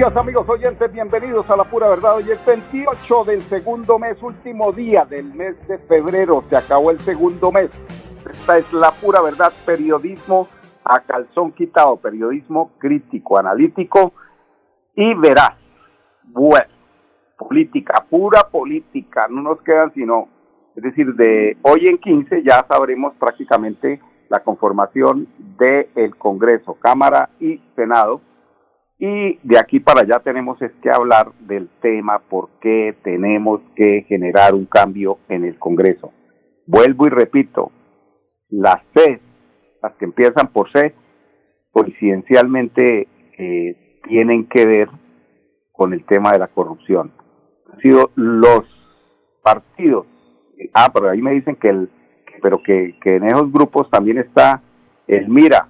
Días amigos oyentes, bienvenidos a la pura verdad. Hoy es 28 del segundo mes, último día del mes de febrero, se acabó el segundo mes. Esta es la pura verdad, periodismo a calzón quitado, periodismo crítico, analítico y veraz. Bueno, política, pura política, no nos quedan sino, es decir, de hoy en 15 ya sabremos prácticamente la conformación del Congreso, Cámara y Senado y de aquí para allá tenemos es que hablar del tema por qué tenemos que generar un cambio en el Congreso. Vuelvo y repito, las C, las que empiezan por C, coincidencialmente eh, tienen que ver con el tema de la corrupción. Han sido los partidos. Ah, pero ahí me dicen que el, pero que, que en esos grupos también está el Mira,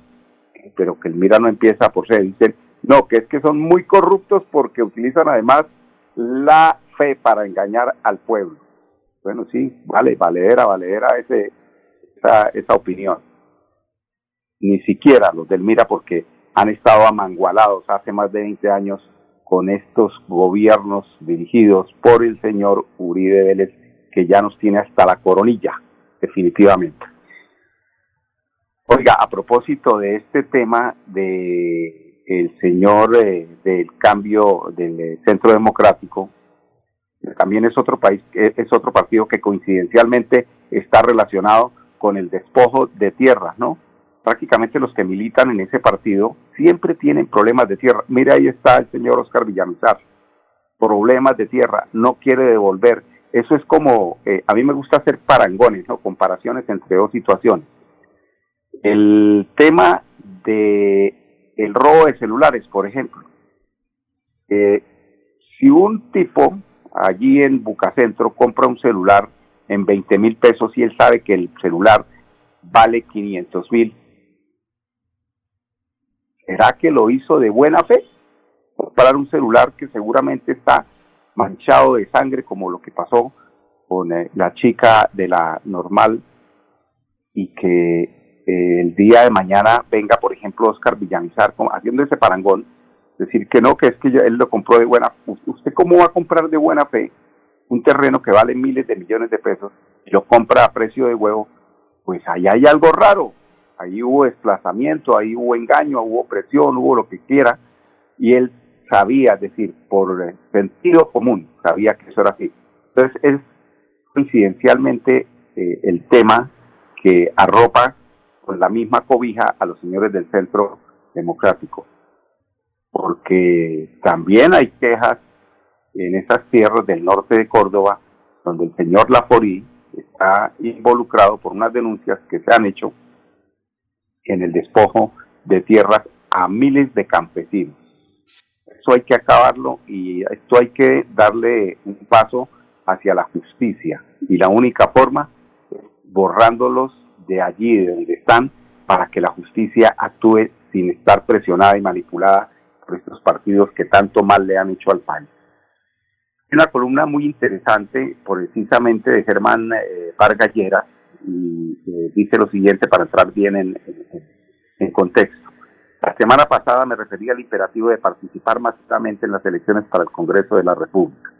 pero que el Mira no empieza por C. Dicen no, que es que son muy corruptos porque utilizan además la fe para engañar al pueblo. Bueno, sí, vale, valedera, valedera ese, esa, esa opinión. Ni siquiera los del Mira porque han estado amangualados hace más de 20 años con estos gobiernos dirigidos por el señor Uribe Vélez, que ya nos tiene hasta la coronilla, definitivamente. Oiga, a propósito de este tema de el señor eh, del cambio del eh, Centro Democrático, también es otro país, es otro partido que coincidencialmente está relacionado con el despojo de tierras, ¿no? Prácticamente los que militan en ese partido siempre tienen problemas de tierra. Mira, ahí está el señor Oscar Villamizar, problemas de tierra, no quiere devolver. Eso es como, eh, a mí me gusta hacer parangones, ¿no? Comparaciones entre dos situaciones. El tema de el robo de celulares, por ejemplo. Eh, si un tipo allí en Bucacentro compra un celular en 20 mil pesos y él sabe que el celular vale 500 mil, ¿será que lo hizo de buena fe? Comprar un celular que seguramente está manchado de sangre como lo que pasó con eh, la chica de la normal y que el día de mañana venga, por ejemplo, Oscar Villamizar haciendo ese parangón, decir que no, que es que él lo compró de buena ¿Usted cómo va a comprar de buena fe un terreno que vale miles de millones de pesos y lo compra a precio de huevo? Pues ahí hay algo raro. Ahí hubo desplazamiento, ahí hubo engaño, hubo presión, hubo lo que quiera. Y él sabía, es decir, por sentido común, sabía que eso era así. Entonces es coincidencialmente eh, el tema que arropa con la misma cobija a los señores del Centro Democrático, porque también hay quejas en esas tierras del norte de Córdoba, donde el señor Laforí está involucrado por unas denuncias que se han hecho en el despojo de tierras a miles de campesinos. Eso hay que acabarlo y esto hay que darle un paso hacia la justicia. Y la única forma es borrándolos de allí, de donde están, para que la justicia actúe sin estar presionada y manipulada por estos partidos que tanto mal le han hecho al país. Una columna muy interesante, precisamente de Germán eh, Vargas Lleras, y eh, dice lo siguiente para entrar bien en, en contexto. La semana pasada me refería al imperativo de participar masivamente en las elecciones para el Congreso de la República.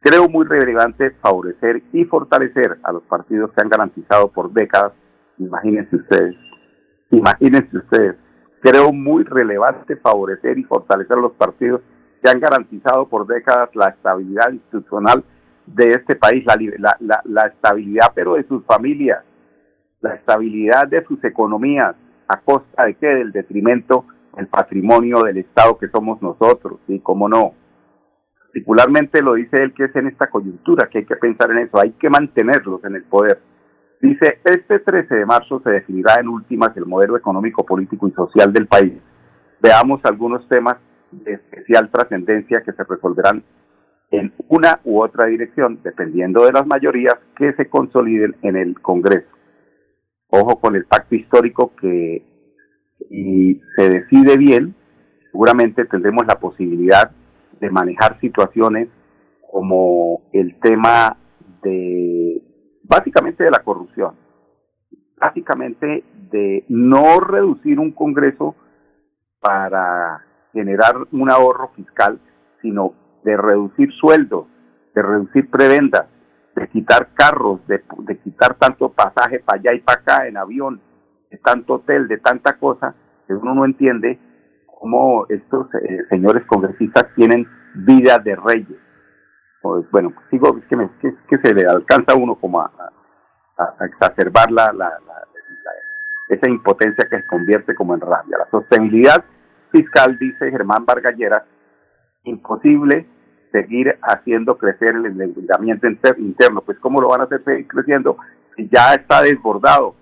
Creo muy relevante favorecer y fortalecer a los partidos que han garantizado por décadas Imagínense ustedes, imagínense ustedes. Creo muy relevante favorecer y fortalecer los partidos que han garantizado por décadas la estabilidad institucional de este país, la, la, la, estabilidad pero de sus familias, la estabilidad de sus economías, a costa de qué, del detrimento del patrimonio del Estado que somos nosotros, ¿sí? ¿Cómo no? Particularmente lo dice él que es en esta coyuntura, que hay que pensar en eso, hay que mantenerlos en el poder Dice, este 13 de marzo se definirá en últimas el modelo económico, político y social del país veamos algunos temas de especial trascendencia que se resolverán en una u otra dirección, dependiendo de las mayorías que se consoliden en el Congreso. Ojo con el pacto histórico que y se decide bien, seguramente tendremos la posibilidad de manejar situaciones como el tema de, básicamente de la corrupción, básicamente de no reducir un Congreso para generar un ahorro fiscal, sino de reducir sueldos, de reducir prebendas, de quitar carros, de, quitar tanto pasaje para allá y para acá en avión, de tanto hotel, de tanta cosa, que uno no entiende cómo estos eh, señores congresistas tienen vida de reyes. Pues, bueno, sigo, es que, se le alcanza a uno como a, exacerbar la, la, esa impotencia que se convierte como en rabia. La sostenibilidad fiscal, dice Germán Vargallera, imposible seguir haciendo crecer el endeudamiento interno. Pues ¿cómo lo van a hacer seguir creciendo si ya está desbordado?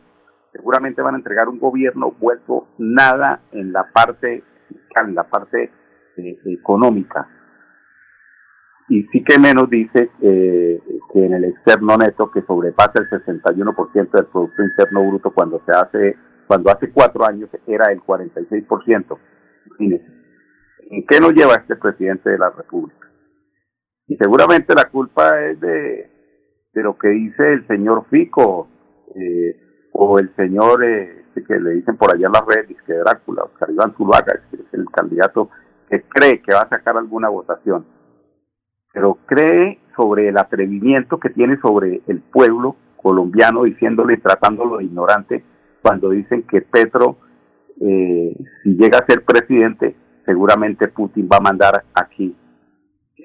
Seguramente van a entregar un gobierno vuelto nada en la parte fiscal, en la parte eh, económica. Y sí que menos dice eh, que en el externo neto que sobrepasa el 61% del Producto Interno Bruto cuando se hace, cuando hace cuatro años era el 46%. Imagínense. ¿En qué nos lleva este presidente de la República? Y seguramente la culpa es de, de lo que dice el señor Fico eh, o el señor eh, este que le dicen por allá en las redes, que Drácula, Oscar Iván Zuluaga, es el candidato que cree que va a sacar alguna votación. Pero cree sobre el atrevimiento que tiene sobre el pueblo colombiano, diciéndole, tratándolo de ignorante, cuando dicen que Petro, eh, si llega a ser presidente, seguramente Putin va a mandar aquí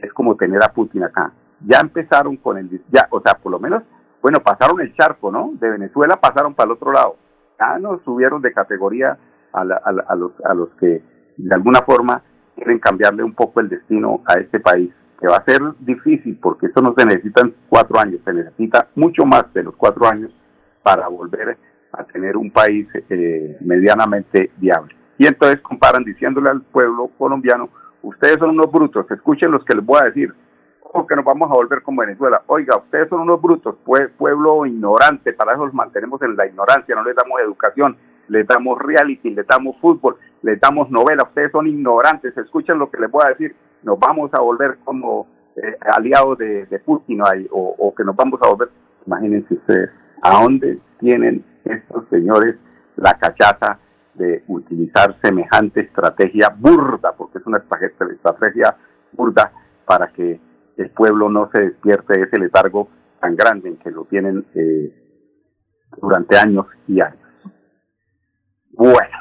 es como tener a Putin acá. Ya empezaron con el, ya, o sea, por lo menos, bueno, pasaron el charco, ¿no? De Venezuela pasaron para el otro lado. Ya nos subieron de categoría a, a, los, a los que de alguna forma quieren cambiarle un poco el destino a este país, que va a ser difícil porque esto no se necesitan cuatro años, se necesita mucho más de los cuatro años para volver a tener un país eh, medianamente viable. Y entonces comparan diciéndole al pueblo colombiano, ustedes son unos brutos, escuchen los que les voy a decir, o que nos vamos a volver como Venezuela. Oiga, ustedes son unos brutos, pueblo ignorante, para eso los mantenemos en la ignorancia, no les damos educación, les damos reality, les damos fútbol, les damos novela, ustedes son ignorantes, escuchen lo que les voy a decir, nos vamos a volver como eh, aliados de, Putin o, o que nos vamos a volver, imagínense ustedes, ¿a dónde tienen estos señores la cachaza de utilizar semejante estrategia burda, porque es una estrategia burda para que el pueblo no se despierte de ese letargo tan grande en que lo tienen eh, durante años y años. Bueno,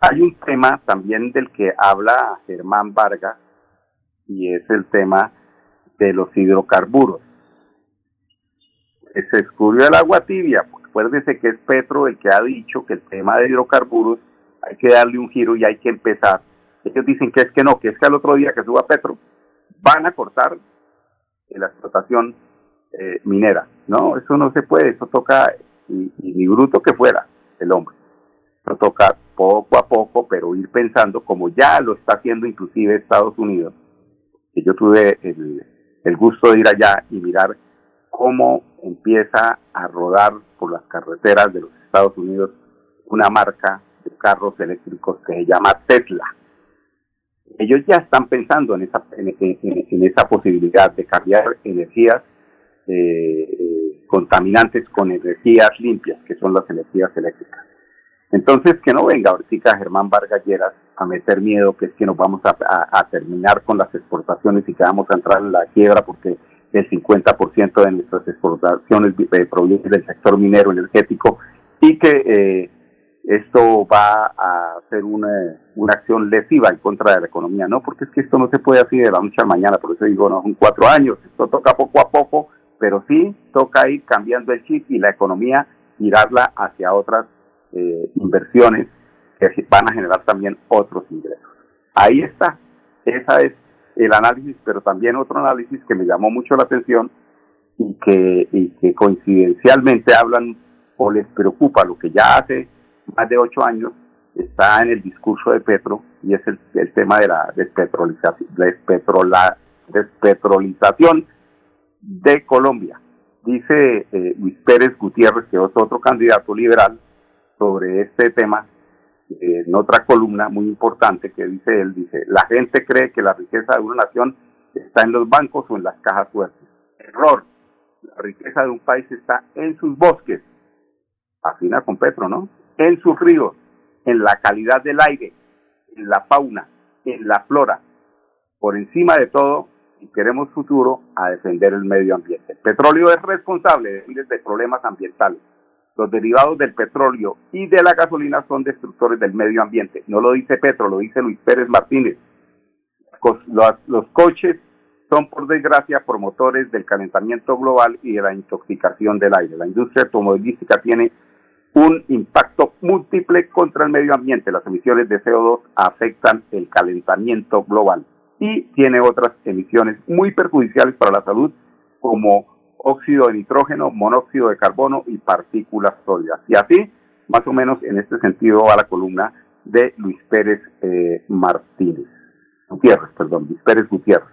hay un tema también del que habla Germán Vargas y es el tema de los hidrocarburos. Se descubrió el agua tibia, Acuérdese que es Petro el que ha dicho que el tema de hidrocarburos hay que darle un giro y hay que empezar. Ellos dicen que es que no, que es que al otro día que suba Petro van a cortar la explotación eh, minera. No, eso no se puede, eso toca, y, ni bruto que fuera el hombre. Eso toca poco a poco, pero ir pensando como ya lo está haciendo inclusive Estados Unidos. Que yo tuve el, gusto de ir allá y mirar cómo empieza a rodar por las carreteras de los Estados Unidos una marca de carros eléctricos que se llama Tesla. Ellos ya están pensando en esa, en, esa posibilidad de cambiar energías eh, eh, contaminantes con energías limpias, que son las energías eléctricas. Entonces, que no venga ahorita Germán Vargas Lleras a meter miedo, que es que nos vamos a, a terminar con las exportaciones y que vamos a entrar en la quiebra porque el 50% de nuestras exportaciones eh, provienen del sector minero energético y que eh, esto va a ser una, una acción lesiva en contra de la economía, ¿no? Porque es que esto no se puede así de la noche a la mañana, por eso digo, no, son cuatro años, esto toca poco a poco, pero sí toca ir cambiando el chip y la economía girarla hacia otras eh, inversiones que van a generar también otros ingresos. Ahí está, esa es el análisis, pero también otro análisis que me llamó mucho la atención y que, y que coincidencialmente hablan o les preocupa lo que ya hace más de ocho años está en el discurso de Petro y es el, tema de la despetrolización, despetrolización de Colombia. Dice eh, Luis Pérez Gutiérrez, que es otro candidato liberal, sobre este tema, eh, en otra columna muy importante que dice él, dice, la gente cree que la riqueza de una nación está en los bancos o en las cajas fuertes. Error. La riqueza de un país está en sus bosques, afina con Petro, ¿no? En sus ríos, en la calidad del aire, en la fauna, en la flora. Por encima de todo, si queremos futuro, a defender el medio ambiente. El petróleo es responsable de miles de problemas ambientales. Los derivados del petróleo y de la gasolina son destructores del medio ambiente. No lo dice Petro, lo dice Luis Pérez Martínez. Los, los coches son, por desgracia, promotores del calentamiento global y de la intoxicación del aire. La industria automovilística tiene un impacto múltiple contra el medio ambiente. Las emisiones de CO2 afectan el calentamiento global y tiene otras emisiones muy perjudiciales para la salud como óxido de nitrógeno, monóxido de carbono y partículas sólidas. Y así, más o menos en este sentido va la columna de Luis Pérez eh, Martínez, Gutiérrez, perdón, Luis Pérez Gutiérrez.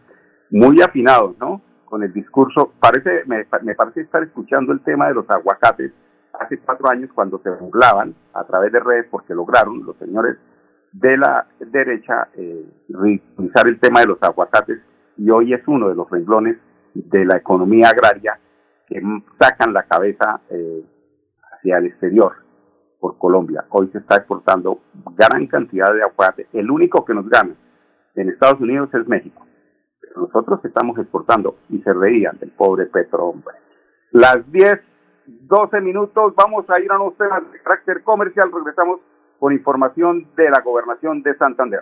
Muy afinados, ¿no? Con el discurso, parece, me, parece estar escuchando el tema de los aguacates hace cuatro años cuando se burlaban a través de redes porque lograron los señores de la derecha eh, el tema de los aguacates y hoy es uno de los renglones de la economía agraria que sacan la cabeza eh, hacia el exterior por Colombia. Hoy se está exportando gran cantidad de aguacate. El único que nos gana en Estados Unidos es México. Pero nosotros estamos exportando y se reían del pobre Petro, hombre. Las 10, 12 minutos, vamos a ir a unos temas de carácter comercial. Regresamos con información de la gobernación de Santander.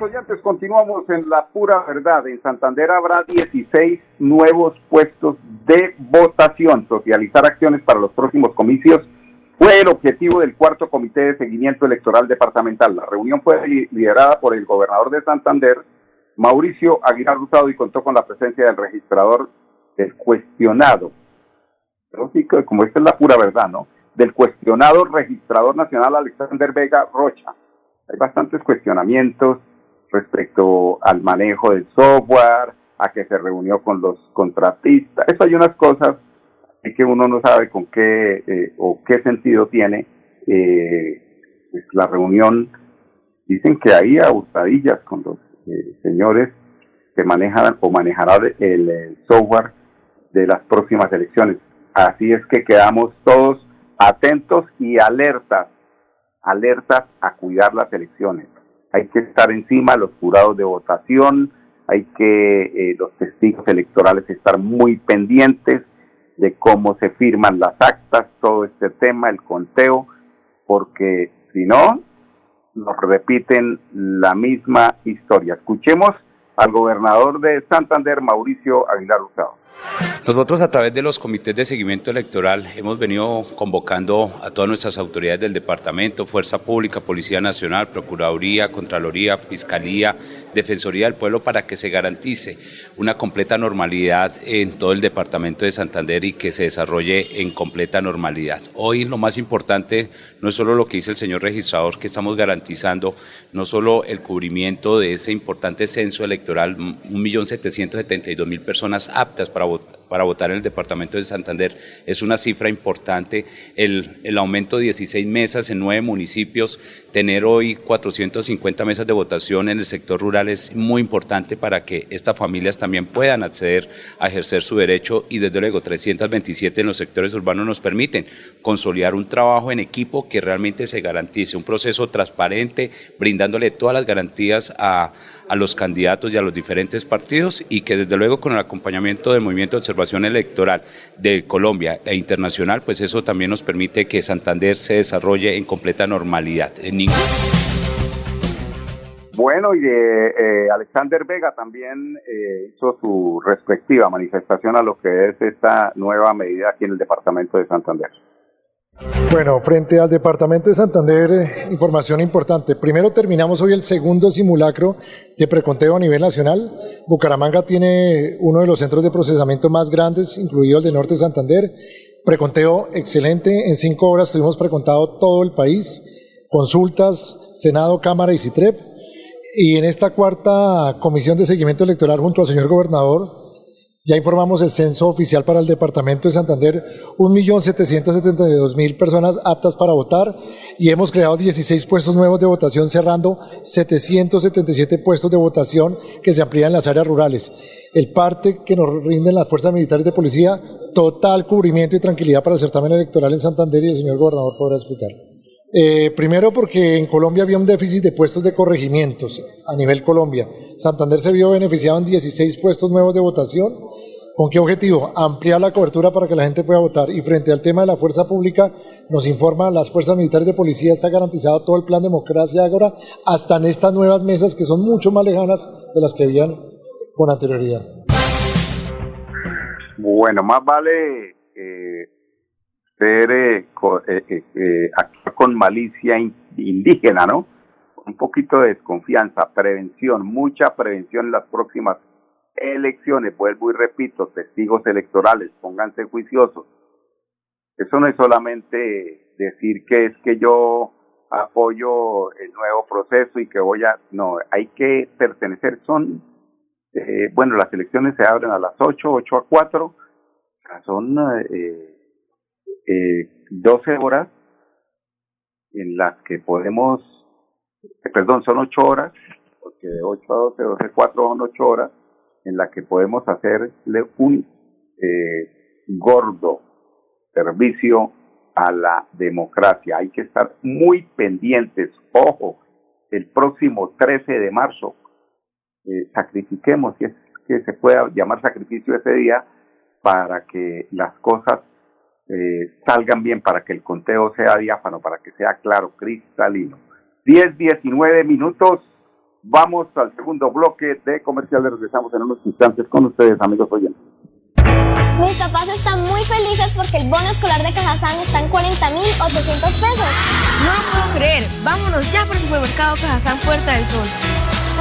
Amigos oyentes, continuamos en la pura verdad. En Santander habrá 16 nuevos puestos de votación. Socializar acciones para los próximos comicios fue el objetivo del cuarto comité de seguimiento electoral departamental. La reunión fue liderada por el gobernador de Santander, Mauricio Aguilar Rosado, y contó con la presencia del registrador del cuestionado. Pero como esta es la pura verdad, ¿no? Del cuestionado registrador nacional Alexander Vega Rocha. Hay bastantes cuestionamientos respecto al manejo del software, a que se reunió con los contratistas. Eso hay unas cosas que uno no sabe con qué eh, o qué sentido tiene eh, pues, la reunión. Dicen que hay hurtadillas con los eh, señores que manejan o manejarán el software de las próximas elecciones. Así es que quedamos todos atentos y alertas, alertas a cuidar las elecciones. Hay que estar encima, los jurados de votación, hay que eh, los testigos electorales estar muy pendientes de cómo se firman las actas, todo este tema, el conteo, porque si no, nos repiten la misma historia. Escuchemos al gobernador de Santander, Mauricio Aguilar Hurtado. Nosotros a través de los comités de seguimiento electoral hemos venido convocando a todas nuestras autoridades del departamento, Fuerza Pública, Policía Nacional, Procuraduría, Contraloría, Fiscalía, Defensoría del Pueblo para que se garantice una completa normalidad en todo el departamento de Santander y que se desarrolle en completa normalidad. Hoy lo más importante no es solo lo que dice el señor registrador, que estamos garantizando no solo el cubrimiento de ese importante censo electoral, 1.772.000 personas aptas para para votar en el departamento de Santander es una cifra importante. El, el, aumento de 16 mesas en nueve municipios, tener hoy 450 mesas de votación en el sector rural es muy importante para que estas familias también puedan acceder a ejercer su derecho y desde luego 327 en los sectores urbanos nos permiten consolidar un trabajo en equipo que realmente se garantice, un proceso transparente, brindándole todas las garantías a, a los candidatos y a los diferentes partidos y que desde luego con el acompañamiento del Movimiento de Electoral de Colombia e internacional, pues eso también nos permite que Santander se desarrolle en completa normalidad. Bueno, y eh, Alexander Vega también eh, hizo su respectiva manifestación a lo que es esta nueva medida aquí en el departamento de Santander. Bueno, frente al Departamento de Santander, eh, información importante. Primero terminamos hoy el segundo simulacro de preconteo a nivel nacional. Bucaramanga tiene uno de los centros de procesamiento más grandes, incluido el de Norte de Santander. Preconteo excelente. En cinco horas tuvimos precontado todo el país. Consultas, Senado, Cámara y CITREP. Y en esta cuarta comisión de seguimiento electoral junto al señor gobernador, ya informamos el censo oficial para el departamento de Santander, 1.772.000 personas aptas para votar y hemos creado 16 puestos nuevos de votación, cerrando 777 puestos de votación que se amplían en las áreas rurales. El parte que nos rinden las fuerzas militares de policía, total cubrimiento y tranquilidad para el certamen electoral en Santander y el señor gobernador podrá explicar. Eh, primero porque en Colombia había un déficit de puestos de corregimientos a nivel Colombia. Santander se vio beneficiado en 16 puestos nuevos de votación. ¿Con qué objetivo? Ampliar la cobertura para que la gente pueda votar. Y frente al tema de la fuerza pública, nos informan las fuerzas militares de policía, está garantizado todo el plan democracia ahora, hasta en estas nuevas mesas que son mucho más lejanas de las que habían con anterioridad. Bueno, más vale eh, ser eh, eh, eh, con malicia indígena, ¿no? Un poquito de desconfianza, prevención, mucha prevención en las próximas elecciones. Vuelvo y repito, testigos electorales, pónganse juiciosos. Eso no es solamente decir que es que yo apoyo el nuevo proceso y que voy a... No, hay que pertenecer. Son, bueno, las elecciones se abren a las 8, 8 a 4. Son... Eh, eh, 12 horas en las que podemos, eh, perdón, son 8 horas, porque de 8 a 12, 12 a 4 son 8 horas, en las que podemos hacerle un eh, gordo servicio a la democracia. Hay que estar muy pendientes. Ojo, el próximo 13 de marzo, eh, sacrifiquemos, si es que se pueda llamar sacrificio ese día, para que las cosas eh, salgan bien, para que el conteo sea diáfano, para que sea claro, cristalino. 10, 19 minutos. Vamos al segundo bloque de comerciales. Regresamos en unos instantes con ustedes, amigos oyentes. Mis papás están muy felices porque el bono escolar de Cajazán está en 40.800 pesos. No lo puedo creer. Vámonos ya por el supermercado Cajazán Puerta del Sol.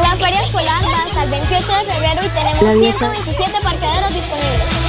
La feria escolar va hasta el 28 de febrero y tenemos 127 parqueaderos disponibles.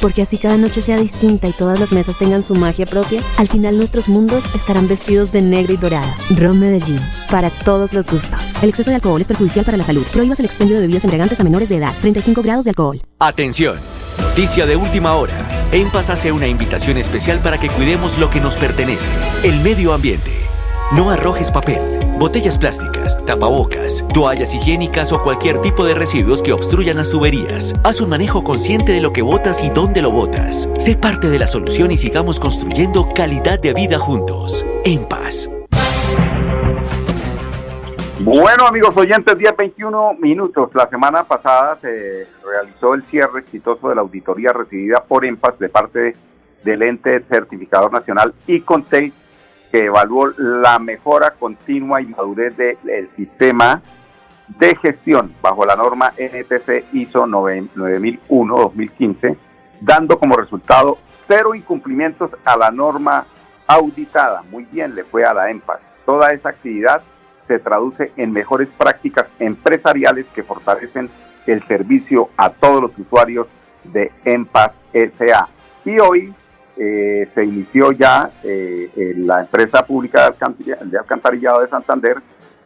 porque así cada noche sea distinta y todas las mesas tengan su magia propia, al final nuestros mundos estarán vestidos de negro y dorado. Ron Medellín, para todos los gustos. El exceso de alcohol es perjudicial para la salud. Prohíbas el expendio de bebidas embriagantes a menores de edad. 35 grados de alcohol. Atención. Noticia de última hora. En Paz hace una invitación especial para que cuidemos lo que nos pertenece, el medio ambiente. No arrojes papel, botellas plásticas, tapabocas, toallas higiénicas o cualquier tipo de residuos que obstruyan las tuberías. Haz un manejo consciente de lo que botas y dónde lo botas. Sé parte de la solución y sigamos construyendo calidad de vida juntos. En paz. Bueno, amigos oyentes, 10, 21 minutos. La semana pasada se realizó el cierre exitoso de la auditoría recibida por EMPAS de parte del ente certificador nacional ICONTEI, que evaluó la mejora continua y madurez del sistema de gestión bajo la norma NTC ISO 9001-2015, dando como resultado cero incumplimientos a la norma auditada. Muy bien, le fue a la EMPAS. Toda esa actividad se traduce en mejores prácticas empresariales que fortalecen el servicio a todos los usuarios de EMPAS SA. Y hoy eh, se inició ya eh, en la empresa pública de alcantarillado de Santander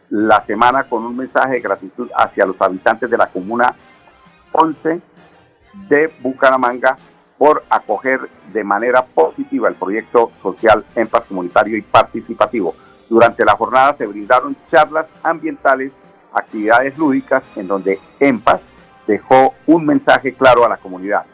la semana con un mensaje de gratitud hacia los habitantes de la comuna 11 de Bucaramanga por acoger de manera positiva el proyecto social EMPAS comunitario y participativo. Durante la jornada se brindaron charlas ambientales, actividades lúdicas en donde EMPAS dejó un mensaje claro a la comunidad.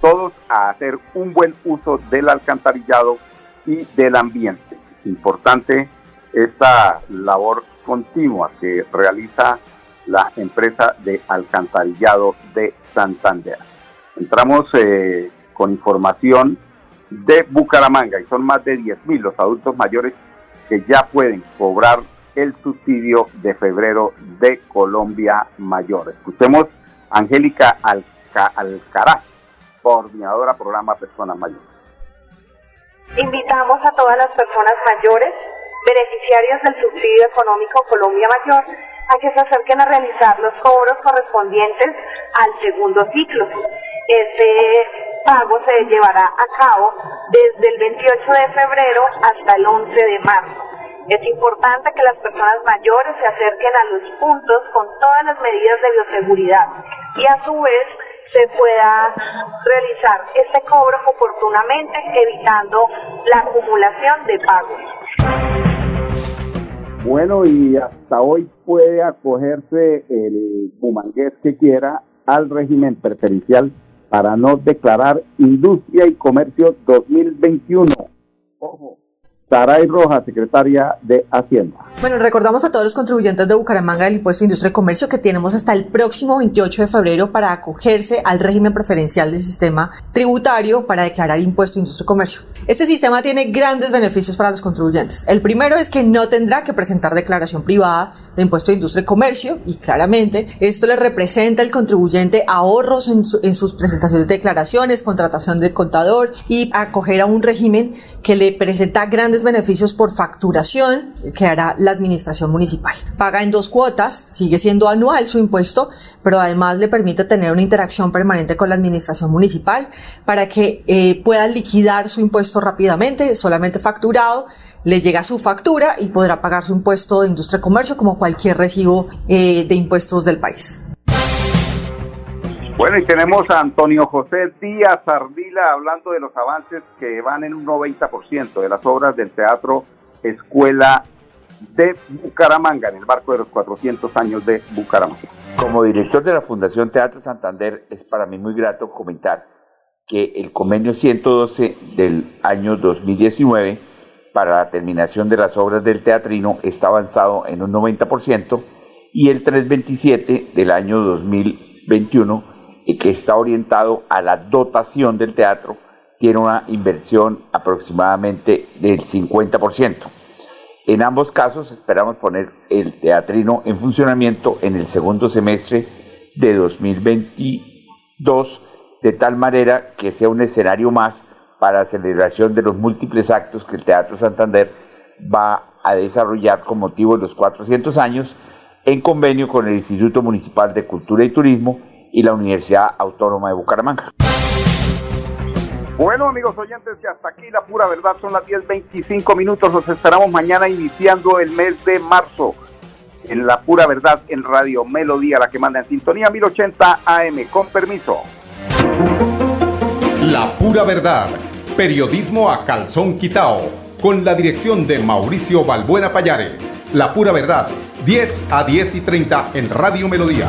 Todos a hacer un buen uso del alcantarillado y del ambiente. Importante esta labor continua que realiza la empresa de alcantarillado de Santander. Entramos eh, con información de Bucaramanga y son más de 10.000 los adultos mayores que ya pueden cobrar el subsidio de febrero de Colombia Mayor. Escuchemos Angélica Alcaraz, coordinadora programa Personas Mayores. Invitamos a todas las personas mayores, beneficiarias del subsidio económico Colombia Mayor, a que se acerquen a realizar los cobros correspondientes al segundo ciclo. Este pago se llevará a cabo desde el 28 de febrero hasta el 11 de marzo. Es importante que las personas mayores se acerquen a los puntos con todas las medidas de bioseguridad y a su vez se pueda realizar este cobro oportunamente evitando la acumulación de pagos. Bueno, y hasta hoy puede acogerse el bumangués que quiera al régimen preferencial para no declarar Industria y Comercio 2021. Ojo. Saray Roja, secretaria de Hacienda. Bueno, recordamos a todos los contribuyentes de Bucaramanga del impuesto de industria y comercio que tenemos hasta el próximo 28 de febrero para acogerse al régimen preferencial del sistema tributario para declarar impuesto de industria y comercio. Este sistema tiene grandes beneficios para los contribuyentes. El primero es que no tendrá que presentar declaración privada de impuesto de industria y comercio y claramente esto le representa al contribuyente ahorros en, en sus presentaciones de declaraciones, contratación de contador y acoger a un régimen que le presenta grandes beneficios por facturación que hará la administración municipal. Paga en dos cuotas, sigue siendo anual su impuesto, pero además le permite tener una interacción permanente con la administración municipal para que eh, pueda liquidar su impuesto rápidamente, solamente facturado, le llega su factura y podrá pagar su impuesto de industria y comercio como cualquier recibo eh, de impuestos del país. Bueno, y tenemos a Antonio José Díaz Ardila hablando de los avances que van en un 90% de las obras del Teatro Escuela de Bucaramanga, en el marco de los 400 años de Bucaramanga. Como director de la Fundación Teatro Santander, es para mí muy grato comentar que el convenio 112 del año 2019 para la terminación de las obras del teatrino está avanzado en un 90% y el 327 del año 2021 y que está orientado a la dotación del teatro, tiene una inversión aproximadamente del 50%. En ambos casos esperamos poner el teatrino en funcionamiento en el segundo semestre de 2022, de tal manera que sea un escenario más para la celebración de los múltiples actos que el Teatro Santander va a desarrollar con motivo de los 400 años en convenio con el Instituto Municipal de Cultura y Turismo y la Universidad Autónoma de Bucaramanga. Bueno, amigos oyentes, que hasta aquí la pura verdad son las 10.25 minutos. Los esperamos mañana iniciando el mes de marzo en la pura verdad en Radio Melodía, la que manda en sintonía 1080 AM. Con permiso. La pura verdad. Periodismo a calzón quitao. Con la dirección de Mauricio Balbuena Payares. La pura verdad. 10 a 10 y 30 en Radio Melodía.